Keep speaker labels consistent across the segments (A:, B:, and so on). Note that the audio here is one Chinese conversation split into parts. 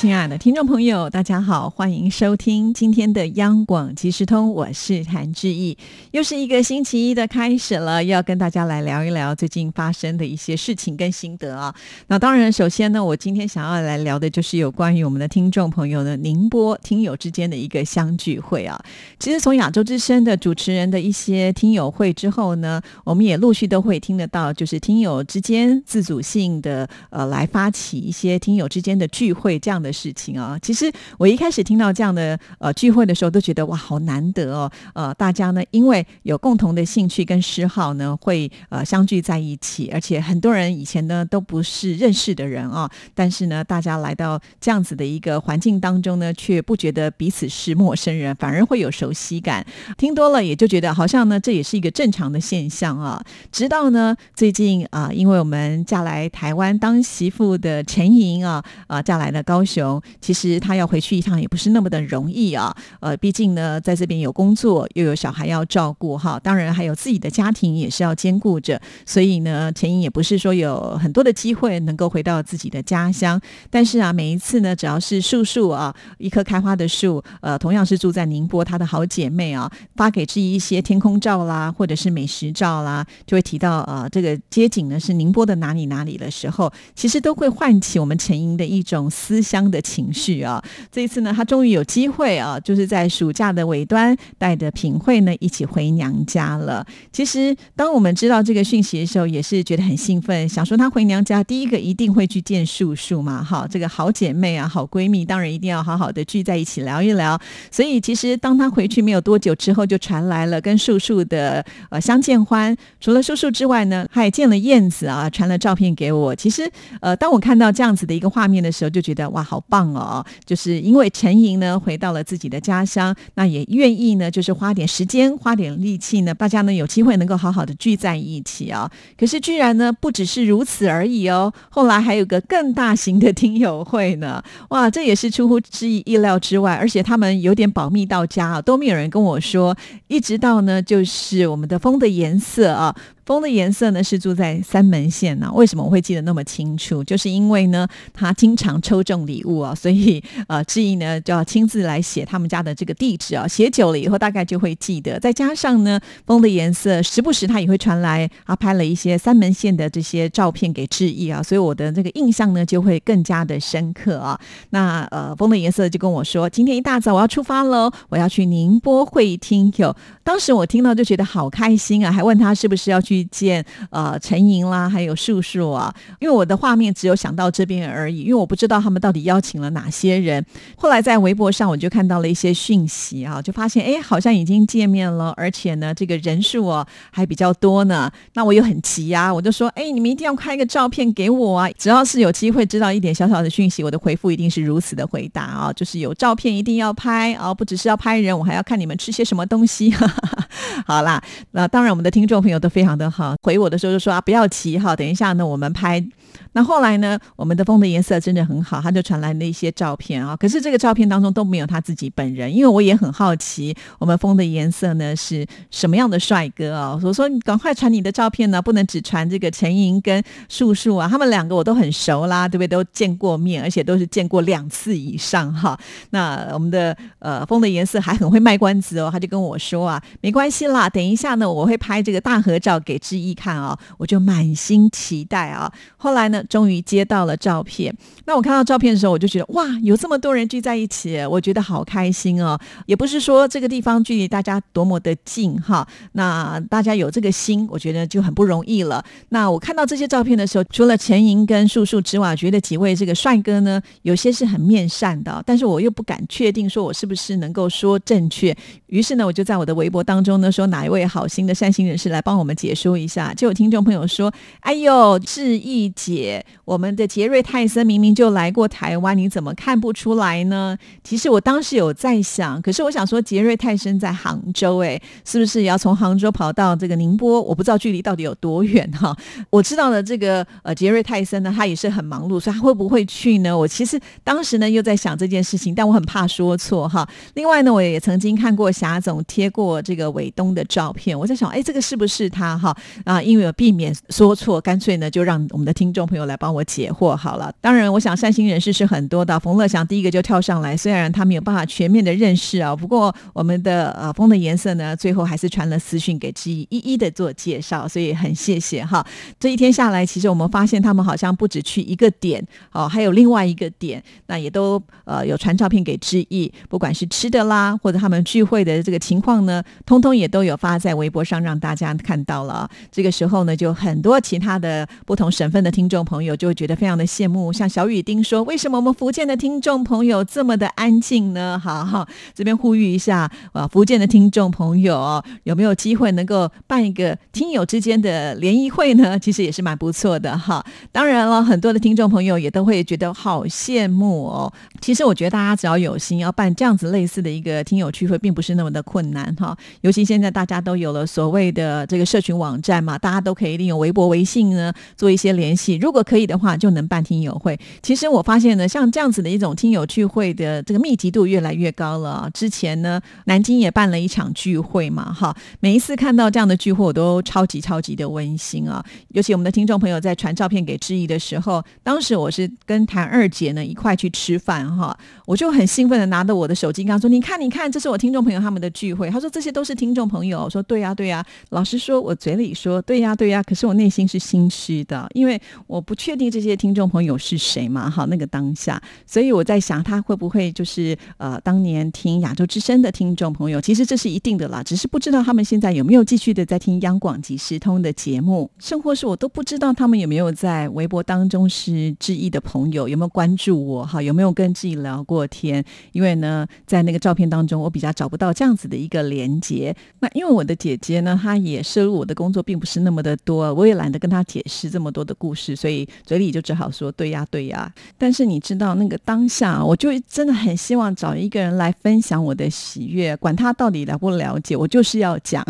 A: 亲爱的听众朋友，大家好，欢迎收听今天的央广即时通，我是谭志毅。又是一个星期一的开始了，要跟大家来聊一聊最近发生的一些事情跟心得啊。那当然，首先呢，我今天想要来聊的就是有关于我们的听众朋友的宁波听友之间的一个相聚会啊。其实从亚洲之声的主持人的一些听友会之后呢，我们也陆续都会听得到，就是听友之间自主性的呃来发起一些听友之间的聚会这样的。事情啊，其实我一开始听到这样的呃聚会的时候，都觉得哇，好难得哦。呃，大家呢，因为有共同的兴趣跟嗜好呢，会呃相聚在一起，而且很多人以前呢都不是认识的人啊，但是呢，大家来到这样子的一个环境当中呢，却不觉得彼此是陌生人，反而会有熟悉感。听多了也就觉得好像呢，这也是一个正常的现象啊。直到呢，最近啊，因为我们嫁来台湾当媳妇的陈莹啊，啊嫁来了高雄。其实他要回去一趟也不是那么的容易啊，呃，毕竟呢，在这边有工作，又有小孩要照顾哈，当然还有自己的家庭也是要兼顾着，所以呢，陈英也不是说有很多的机会能够回到自己的家乡，但是啊，每一次呢，只要是树树啊，一棵开花的树，呃，同样是住在宁波，她的好姐妹啊，发给志毅一些天空照啦，或者是美食照啦，就会提到呃，这个街景呢是宁波的哪里哪里的时候，其实都会唤起我们陈英的一种思乡。的情绪啊，这一次呢，他终于有机会啊，就是在暑假的尾端，带着品慧呢一起回娘家了。其实，当我们知道这个讯息的时候，也是觉得很兴奋，想说她回娘家，第一个一定会去见树树嘛，哈，这个好姐妹啊，好闺蜜，当然一定要好好的聚在一起聊一聊。所以，其实当她回去没有多久之后，就传来了跟树树的呃相见欢。除了树树之外呢，还见了燕子啊，传了照片给我。其实，呃，当我看到这样子的一个画面的时候，就觉得哇，好。棒哦！就是因为陈莹呢回到了自己的家乡，那也愿意呢，就是花点时间、花点力气呢，大家呢有机会能够好好的聚在一起啊。可是居然呢不只是如此而已哦，后来还有个更大型的听友会呢！哇，这也是出乎之意意料之外，而且他们有点保密到家啊，都没有人跟我说，一直到呢就是我们的风的颜色啊。风的颜色呢是住在三门县呢，为什么我会记得那么清楚？就是因为呢，他经常抽中礼物啊，所以呃，志毅呢就要亲自来写他们家的这个地址啊，写久了以后大概就会记得。再加上呢，风的颜色时不时他也会传来，他拍了一些三门县的这些照片给志毅啊，所以我的这个印象呢就会更加的深刻啊。那呃，风的颜色就跟我说，今天一大早我要出发喽，我要去宁波会听友。当时我听到就觉得好开心啊，还问他是不是要去。去见呃陈莹啦，还有树树啊，因为我的画面只有想到这边而已，因为我不知道他们到底邀请了哪些人。后来在微博上我就看到了一些讯息啊，就发现哎，好像已经见面了，而且呢，这个人数哦还比较多呢。那我又很急啊，我就说哎，你们一定要拍个照片给我啊！只要是有机会知道一点小小的讯息，我的回复一定是如此的回答啊，就是有照片一定要拍啊，不只是要拍人，我还要看你们吃些什么东西。好啦，那当然我们的听众朋友都非常的。哈，回我的时候就说啊，不要急哈，等一下呢，我们拍。那后来呢？我们的风的颜色真的很好，他就传来那些照片啊。可是这个照片当中都没有他自己本人，因为我也很好奇，我们风的颜色呢是什么样的帅哥啊？我说你赶快传你的照片呢，不能只传这个陈莹跟树树啊，他们两个我都很熟啦，对不对？都见过面，而且都是见过两次以上哈。那我们的呃风的颜色还很会卖关子哦，他就跟我说啊，没关系啦，等一下呢，我会拍这个大合照给志毅看啊，我就满心期待啊。后来呢？终于接到了照片，那我看到照片的时候，我就觉得哇，有这么多人聚在一起，我觉得好开心哦。也不是说这个地方距离大家多么的近哈，那大家有这个心，我觉得就很不容易了。那我看到这些照片的时候，除了钱莹跟素素之外，觉得几位这个帅哥呢，有些是很面善的，但是我又不敢确定说我是不是能够说正确。于是呢，我就在我的微博当中。呢，说哪一位好心的善心人士来帮我们解说说一下。就有听众朋友说：“哎呦，志毅姐，我们的杰瑞泰森明明就来过台湾，你怎么看不出来呢？”其实我当时有在想，可是我想说，杰瑞泰森在杭州，哎，是不是也要从杭州跑到这个宁波？我不知道距离到底有多远哈。我知道的这个呃，杰瑞泰森呢，他也是很忙碌，所以他会不会去呢？我其实当时呢又在想这件事情，但我很怕说错哈。另外呢，我也曾经看过霞总贴过这个伟东的照片，我在想，哎，这个是不是他哈？啊，因为避免说错，干脆呢就让我们的听众朋友来帮我解惑好了。当然，我想善心人士是很多的。冯乐祥第一个就跳上来，虽然他没有办法全面的认识啊，不过我们的呃风的颜色呢，最后还是传了私讯给志毅，一一的做介绍，所以很谢谢哈。这一天下来，其实我们发现他们好像不止去一个点哦，还有另外一个点，那也都呃有传照片给志毅，不管是吃的啦，或者他们聚会的这个情况呢，通通也都有发在微博上让大家看到了。这个时候呢，就很多其他的不同省份的听众朋友就会觉得非常的羡慕，像小雨丁说：“为什么我们福建的听众朋友这么的安静呢？”好好，这边呼吁一下啊，福建的听众朋友有没有机会能够办一个听友之间的联谊会呢？其实也是蛮不错的哈。当然了，很多的听众朋友也都会觉得好羡慕哦。其实我觉得大家只要有心，要办这样子类似的一个听友聚会，并不是那么的困难哈。尤其现在大家都有了所谓的这个社群网网站嘛，大家都可以利用微博、微信呢做一些联系。如果可以的话，就能办听友会。其实我发现呢，像这样子的一种听友聚会的这个密集度越来越高了。之前呢，南京也办了一场聚会嘛，哈，每一次看到这样的聚会，我都超级超级的温馨啊。尤其我们的听众朋友在传照片给志毅的时候，当时我是跟谭二姐呢一块去吃饭哈，我就很兴奋的拿着我的手机跟他说：“你看，你看，这是我听众朋友他们的聚会。”他说：“这些都是听众朋友。”我说：“对呀，对呀。”老实说，我嘴可以说“对呀，对呀”，可是我内心是心虚的，因为我不确定这些听众朋友是谁嘛。哈，那个当下，所以我在想，他会不会就是呃，当年听亚洲之声的听众朋友？其实这是一定的啦，只是不知道他们现在有没有继续的在听央广及时通的节目，甚或是我都不知道他们有没有在微博当中是志毅的朋友，有没有关注我？哈，有没有跟志毅聊过天？因为呢，在那个照片当中，我比较找不到这样子的一个连接。那因为我的姐姐呢，她也摄入我的工作并不是那么的多，我也懒得跟他解释这么多的故事，所以嘴里就只好说对呀，对呀。但是你知道，那个当下，我就真的很希望找一个人来分享我的喜悦，管他到底了不了解，我就是要讲。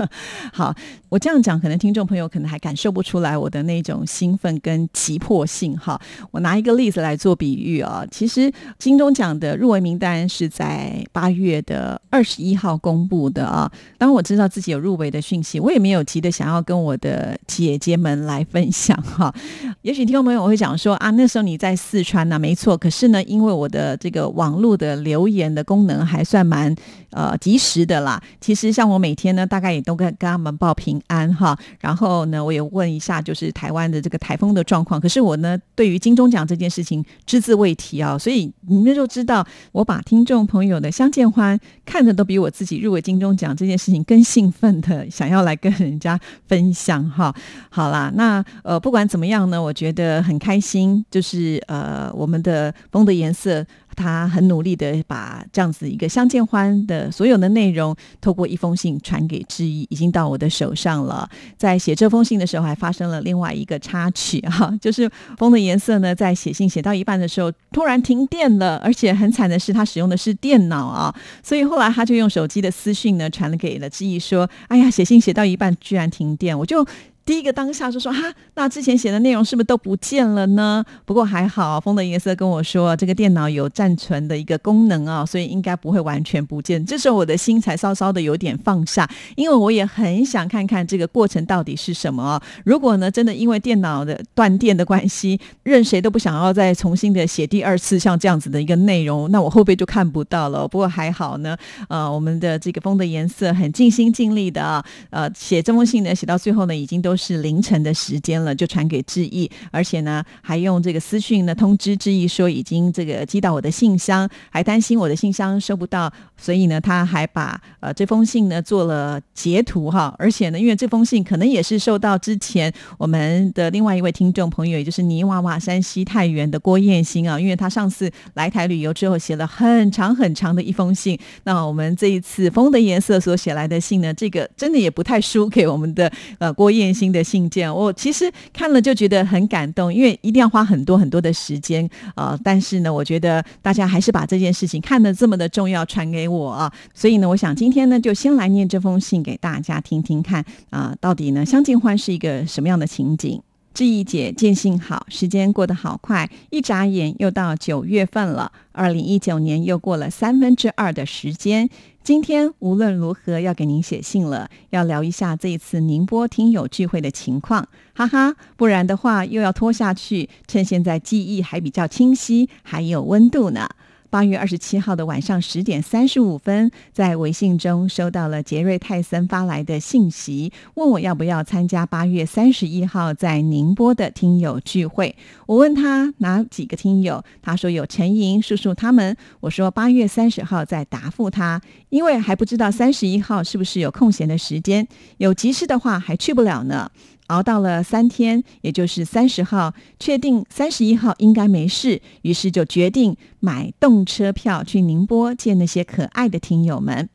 A: 好，我这样讲，可能听众朋友可能还感受不出来我的那种兴奋跟急迫性。哈，我拿一个例子来做比喻啊，其实金钟奖的入围名单是在八月的二十一号公布的啊。当我知道自己有入围的讯息，我也没有急的想要跟我的姐姐们来分享哈。也许听众朋友会讲说啊，那时候你在四川呢，没错。可是呢，因为我的这个网络的留言的功能还算蛮呃及时的啦。其实像我每天呢，大概也都跟跟他们报平安哈。然后呢，我也问一下就是台湾的这个台风的状况。可是我呢，对于金钟奖这件事情只字未提啊。所以你们就知道，我把听众朋友的相见欢看着都比我自己入围金钟奖这件事情更兴奋的，想要来跟人家分享哈。好啦，那呃不管怎么样呢，我觉得很开心，就是呃我们的风的颜色。他很努力的把这样子一个相见欢的所有的内容，透过一封信传给志毅，已经到我的手上了。在写这封信的时候，还发生了另外一个插曲哈，就是风的颜色呢，在写信写到一半的时候，突然停电了，而且很惨的是，他使用的是电脑啊，所以后来他就用手机的私讯呢，传给了志毅说：“哎呀，写信写到一半居然停电，我就。”第一个当下就说哈，那之前写的内容是不是都不见了呢？不过还好，风的颜色跟我说，这个电脑有暂存的一个功能啊，所以应该不会完全不见。这时候我的心才稍稍的有点放下，因为我也很想看看这个过程到底是什么。如果呢，真的因为电脑的断电的关系，任谁都不想要再重新的写第二次像这样子的一个内容，那我后背就看不到了。不过还好呢，呃，我们的这个风的颜色很尽心尽力的啊，呃，写这封信呢，写到最后呢，已经都。是凌晨的时间了，就传给志毅，而且呢，还用这个私讯呢通知志毅说已经这个寄到我的信箱，还担心我的信箱收不到，所以呢，他还把呃这封信呢做了截图哈，而且呢，因为这封信可能也是受到之前我们的另外一位听众朋友，也就是泥娃娃山西太原的郭燕兴啊，因为他上次来台旅游之后写了很长很长的一封信，那我们这一次风的颜色所写来的信呢，这个真的也不太输给我们的呃郭燕的信件，我其实看了就觉得很感动，因为一定要花很多很多的时间啊，但是呢，我觉得大家还是把这件事情看得这么的重要，传给我，所以呢，我想今天呢就先来念这封信给大家听听看啊，到底呢相敬欢是一个什么样的情景？志毅姐，见信好，时间过得好快，一眨眼又到九月份了。二零一九年又过了三分之二的时间。今天无论如何要给您写信了，要聊一下这一次宁波听友聚会的情况，哈哈，不然的话又要拖下去。趁现在记忆还比较清晰，还有温度呢。八月二十七号的晚上十点三十五分，在微信中收到了杰瑞泰森发来的信息，问我要不要参加八月三十一号在宁波的听友聚会。我问他哪几个听友，他说有陈莹、叔叔他们。我说八月三十号再答复他，因为还不知道三十一号是不是有空闲的时间，有急事的话还去不了呢。熬到了三天，也就是三十号，确定三十一号应该没事，于是就决定买动车票去宁波见那些可爱的听友们。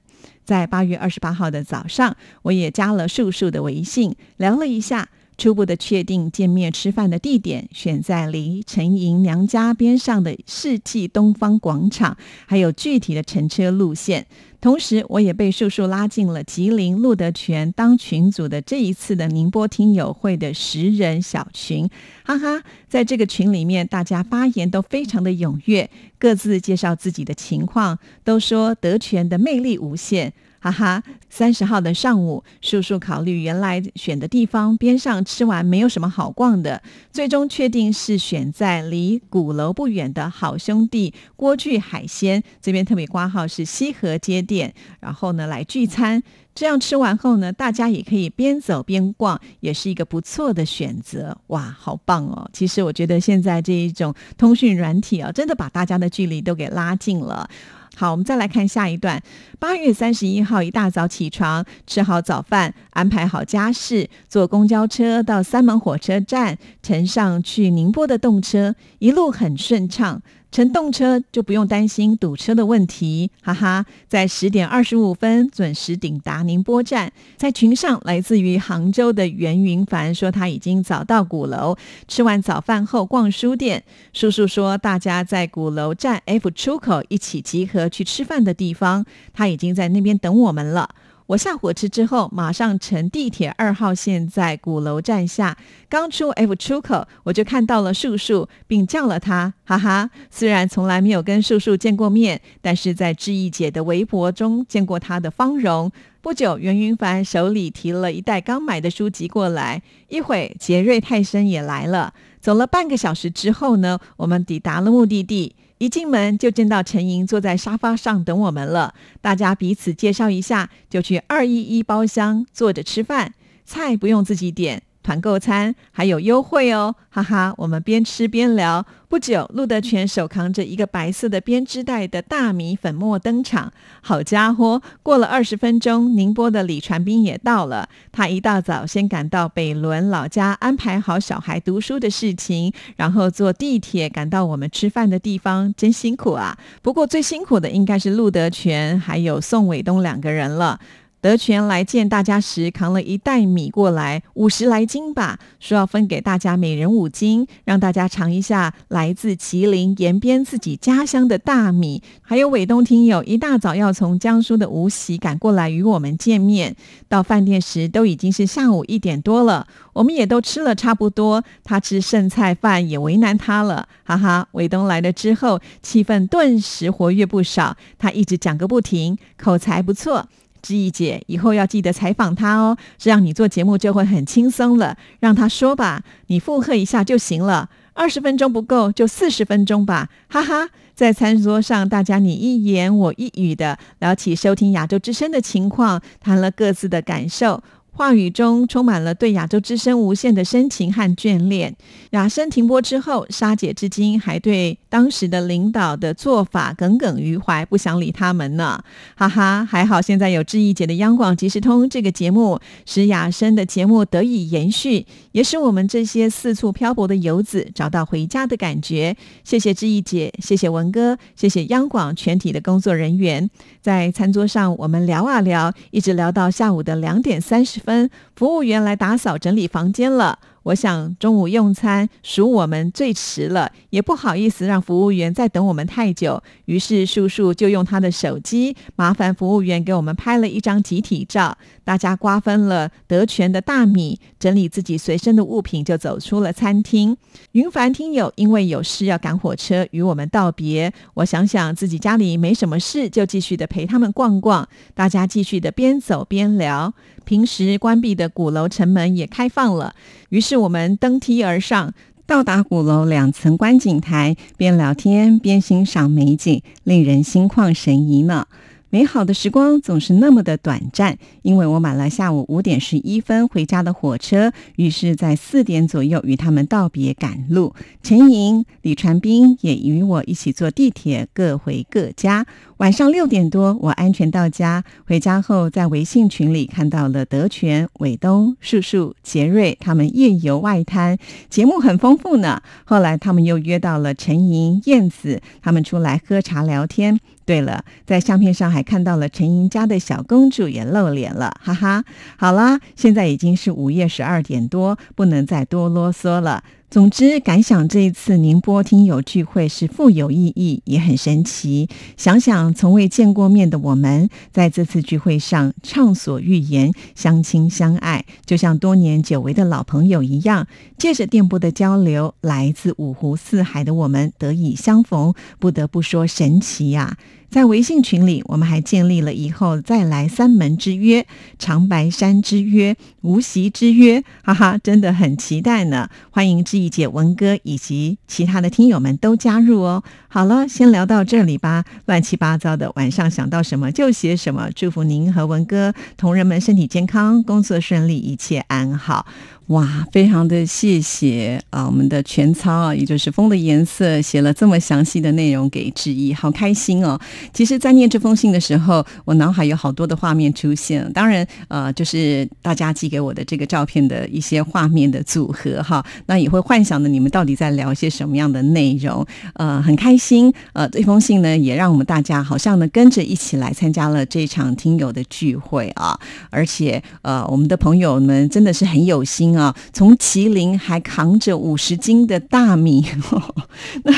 A: 在八月二十八号的早上，我也加了树树的微信，聊了一下。初步的确定见面吃饭的地点，选在离陈莹娘家边上的世纪东方广场，还有具体的乘车路线。同时，我也被叔叔拉进了吉林路德全当群组的这一次的宁波听友会的十人小群，哈哈，在这个群里面，大家发言都非常的踊跃，各自介绍自己的情况，都说德全的魅力无限。哈哈，三十号的上午，叔叔考虑原来选的地方边上吃完没有什么好逛的，最终确定是选在离鼓楼不远的好兄弟锅具海鲜这边，特别挂号是西河街店，然后呢来聚餐。这样吃完后呢，大家也可以边走边逛，也是一个不错的选择。哇，好棒哦！其实我觉得现在这一种通讯软体啊，真的把大家的距离都给拉近了。好，我们再来看下一段。八月三十一号一大早起床，吃好早饭，安排好家事，坐公交车到三门火车站，乘上去宁波的动车，一路很顺畅。乘动车就不用担心堵车的问题，哈哈！在十点二十五分准时抵达宁波站。在群上，来自于杭州的袁云凡说他已经早到鼓楼，吃完早饭后逛书店。叔叔说大家在鼓楼站 F 出口一起集合去吃饭的地方，他已经在那边等我们了。我下火车之后，马上乘地铁二号线，在鼓楼站下。刚出 F 出口，我就看到了树树，并叫了他，哈哈。虽然从来没有跟树树见过面，但是在志毅姐的微博中见过他的芳容。不久，袁云凡手里提了一袋刚买的书籍过来，一会杰瑞泰森也来了。走了半个小时之后呢，我们抵达了目的地。一进门就见到陈莹坐在沙发上等我们了，大家彼此介绍一下，就去二一一包厢坐着吃饭，菜不用自己点。团购餐还有优惠哦，哈哈！我们边吃边聊。不久，陆德全手扛着一个白色的编织袋的大米粉末登场。好家伙，过了二十分钟，宁波的李传斌也到了。他一大早先赶到北仑老家，安排好小孩读书的事情，然后坐地铁赶到我们吃饭的地方，真辛苦啊！不过最辛苦的应该是陆德全还有宋伟东两个人了。德全来见大家时，扛了一袋米过来，五十来斤吧，说要分给大家每人五斤，让大家尝一下来自吉林延边自己家乡的大米。还有伟东听友一大早要从江苏的无锡赶过来与我们见面，到饭店时都已经是下午一点多了，我们也都吃了差不多，他吃剩菜饭也为难他了，哈哈。伟东来了之后，气氛顿时活跃不少，他一直讲个不停，口才不错。知意姐，以后要记得采访他哦，这样你做节目就会很轻松了。让他说吧，你附和一下就行了。二十分钟不够，就四十分钟吧，哈哈。在餐桌上，大家你一言我一语的聊起收听亚洲之声的情况，谈了各自的感受。话语中充满了对亚洲之声无限的深情和眷恋。雅声停播之后，沙姐至今还对当时的领导的做法耿耿于怀，不想理他们呢。哈哈，还好现在有志毅姐的央广即时通这个节目，使雅声的节目得以延续，也使我们这些四处漂泊的游子找到回家的感觉。谢谢志毅姐，谢谢文哥，谢谢央广全体的工作人员。在餐桌上，我们聊啊聊，一直聊到下午的两点三十。分服务员来打扫整理房间了。我想中午用餐属我们最迟了，也不好意思让服务员再等我们太久。于是叔叔就用他的手机麻烦服务员给我们拍了一张集体照。大家瓜分了德全的大米，整理自己随身的物品，就走出了餐厅。云凡听友因为有事要赶火车，与我们道别。我想想自己家里没什么事，就继续的陪他们逛逛。大家继续的边走边聊。平时关闭的鼓楼城门也开放了，于是我们登梯而上，到达鼓楼两层观景台，边聊天边欣赏美景，令人心旷神怡呢。美好的时光总是那么的短暂，因为我买了下午五点十一分回家的火车，于是，在四点左右与他们道别赶路。陈莹、李传斌也与我一起坐地铁，各回各家。晚上六点多，我安全到家。回家后，在微信群里看到了德全、伟东、树树、杰瑞他们夜游外滩，节目很丰富呢。后来他们又约到了陈莹、燕子他们出来喝茶聊天。对了，在相片上还看到了陈莹家的小公主也露脸了，哈哈。好啦，现在已经是午夜十二点多，不能再多啰嗦了。总之，感想这一次宁波听友聚会是富有意义，也很神奇。想想从未见过面的我们，在这次聚会上畅所欲言，相亲相爱，就像多年久违的老朋友一样。借着电波的交流，来自五湖四海的我们得以相逢，不得不说神奇呀。在微信群里，我们还建立了以后再来三门之约、长白山之约、无锡之约，哈哈，真的很期待呢！欢迎志毅姐、文哥以及其他的听友们都加入哦。好了，先聊到这里吧。乱七八糟的，晚上想到什么就写什么。祝福您和文哥同仁们身体健康，工作顺利，一切安好。哇，非常的谢谢啊！我们的全操啊，也就是风的颜色，写了这么详细的内容给志毅，好开心哦。其实，在念这封信的时候，我脑海有好多的画面出现。当然，呃，就是大家寄给我的这个照片的一些画面的组合哈，那也会幻想的你们到底在聊些什么样的内容？呃，很开心。呃，这封信呢，也让我们大家好像呢跟着一起来参加了这场听友的聚会啊。而且，呃，我们的朋友们真的是很有心。啊！从麒麟还扛着五十斤的大米，那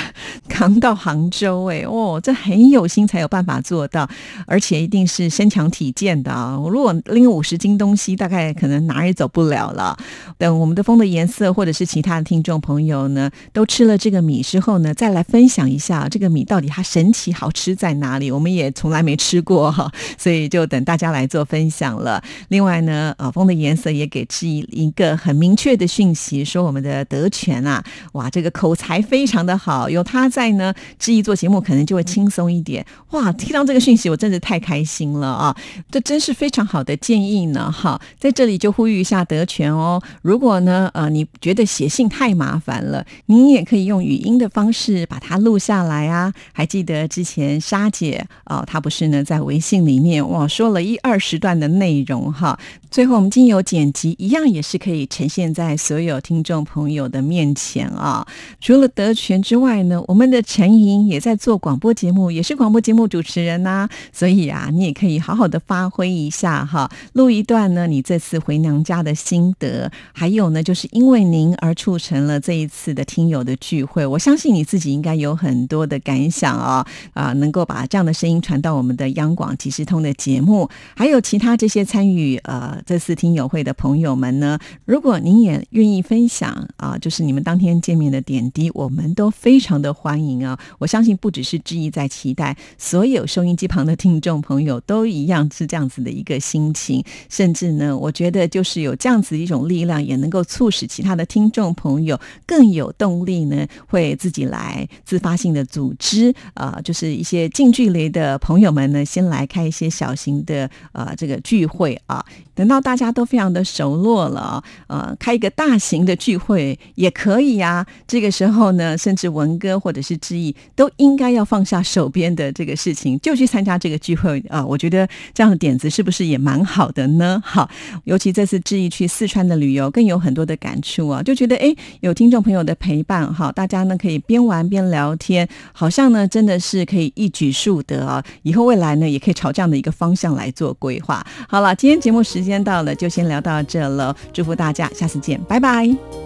A: 扛到杭州，哎，哦，这很有心才有办法做到，而且一定是身强体健的啊！如果拎五十斤东西，大概可能哪也走不了了。等我们的风的颜色，或者是其他的听众朋友呢，都吃了这个米之后呢，再来分享一下这个米到底它神奇好吃在哪里？我们也从来没吃过哈，所以就等大家来做分享了。另外呢，啊，风的颜色也给志一一个。很明确的讯息说，我们的德全啊，哇，这个口才非常的好，有他在呢，志毅做节目可能就会轻松一点。哇，听到这个讯息，我真的太开心了啊！这真是非常好的建议呢。哈，在这里就呼吁一下德全哦，如果呢，呃，你觉得写信太麻烦了，你也可以用语音的方式把它录下来啊。还记得之前沙姐哦，她不是呢在微信里面哇说了一二十段的内容哈，最后我们经由剪辑，一样也是可以。呈现在所有听众朋友的面前啊！除了德全之外呢，我们的陈莹也在做广播节目，也是广播节目主持人呐。所以啊，你也可以好好的发挥一下哈，录一段呢，你这次回娘家的心得。还有呢，就是因为您而促成了这一次的听友的聚会，我相信你自己应该有很多的感想啊啊，能够把这样的声音传到我们的央广即时通的节目，还有其他这些参与呃这次听友会的朋友们呢，如果您也愿意分享啊，就是你们当天见面的点滴，我们都非常的欢迎啊！我相信不只是志毅在期待，所有收音机旁的听众朋友都一样是这样子的一个心情。甚至呢，我觉得就是有这样子一种力量，也能够促使其他的听众朋友更有动力呢，会自己来自发性的组织啊，就是一些近距离的朋友们呢，先来开一些小型的呃这个聚会啊。等到大家都非常的熟络了，呃，开一个大型的聚会也可以呀。这个时候呢，甚至文哥或者是志毅都应该要放下手边的这个事情，就去参加这个聚会啊。我觉得这样的点子是不是也蛮好的呢？好，尤其这次志毅去四川的旅游，更有很多的感触啊，就觉得哎，有听众朋友的陪伴哈，大家呢可以边玩边聊天，好像呢真的是可以一举数得啊。以后未来呢，也可以朝这样的一个方向来做规划。好了，今天节目时间到了，就先聊到这了。祝福大家，下次见，拜拜。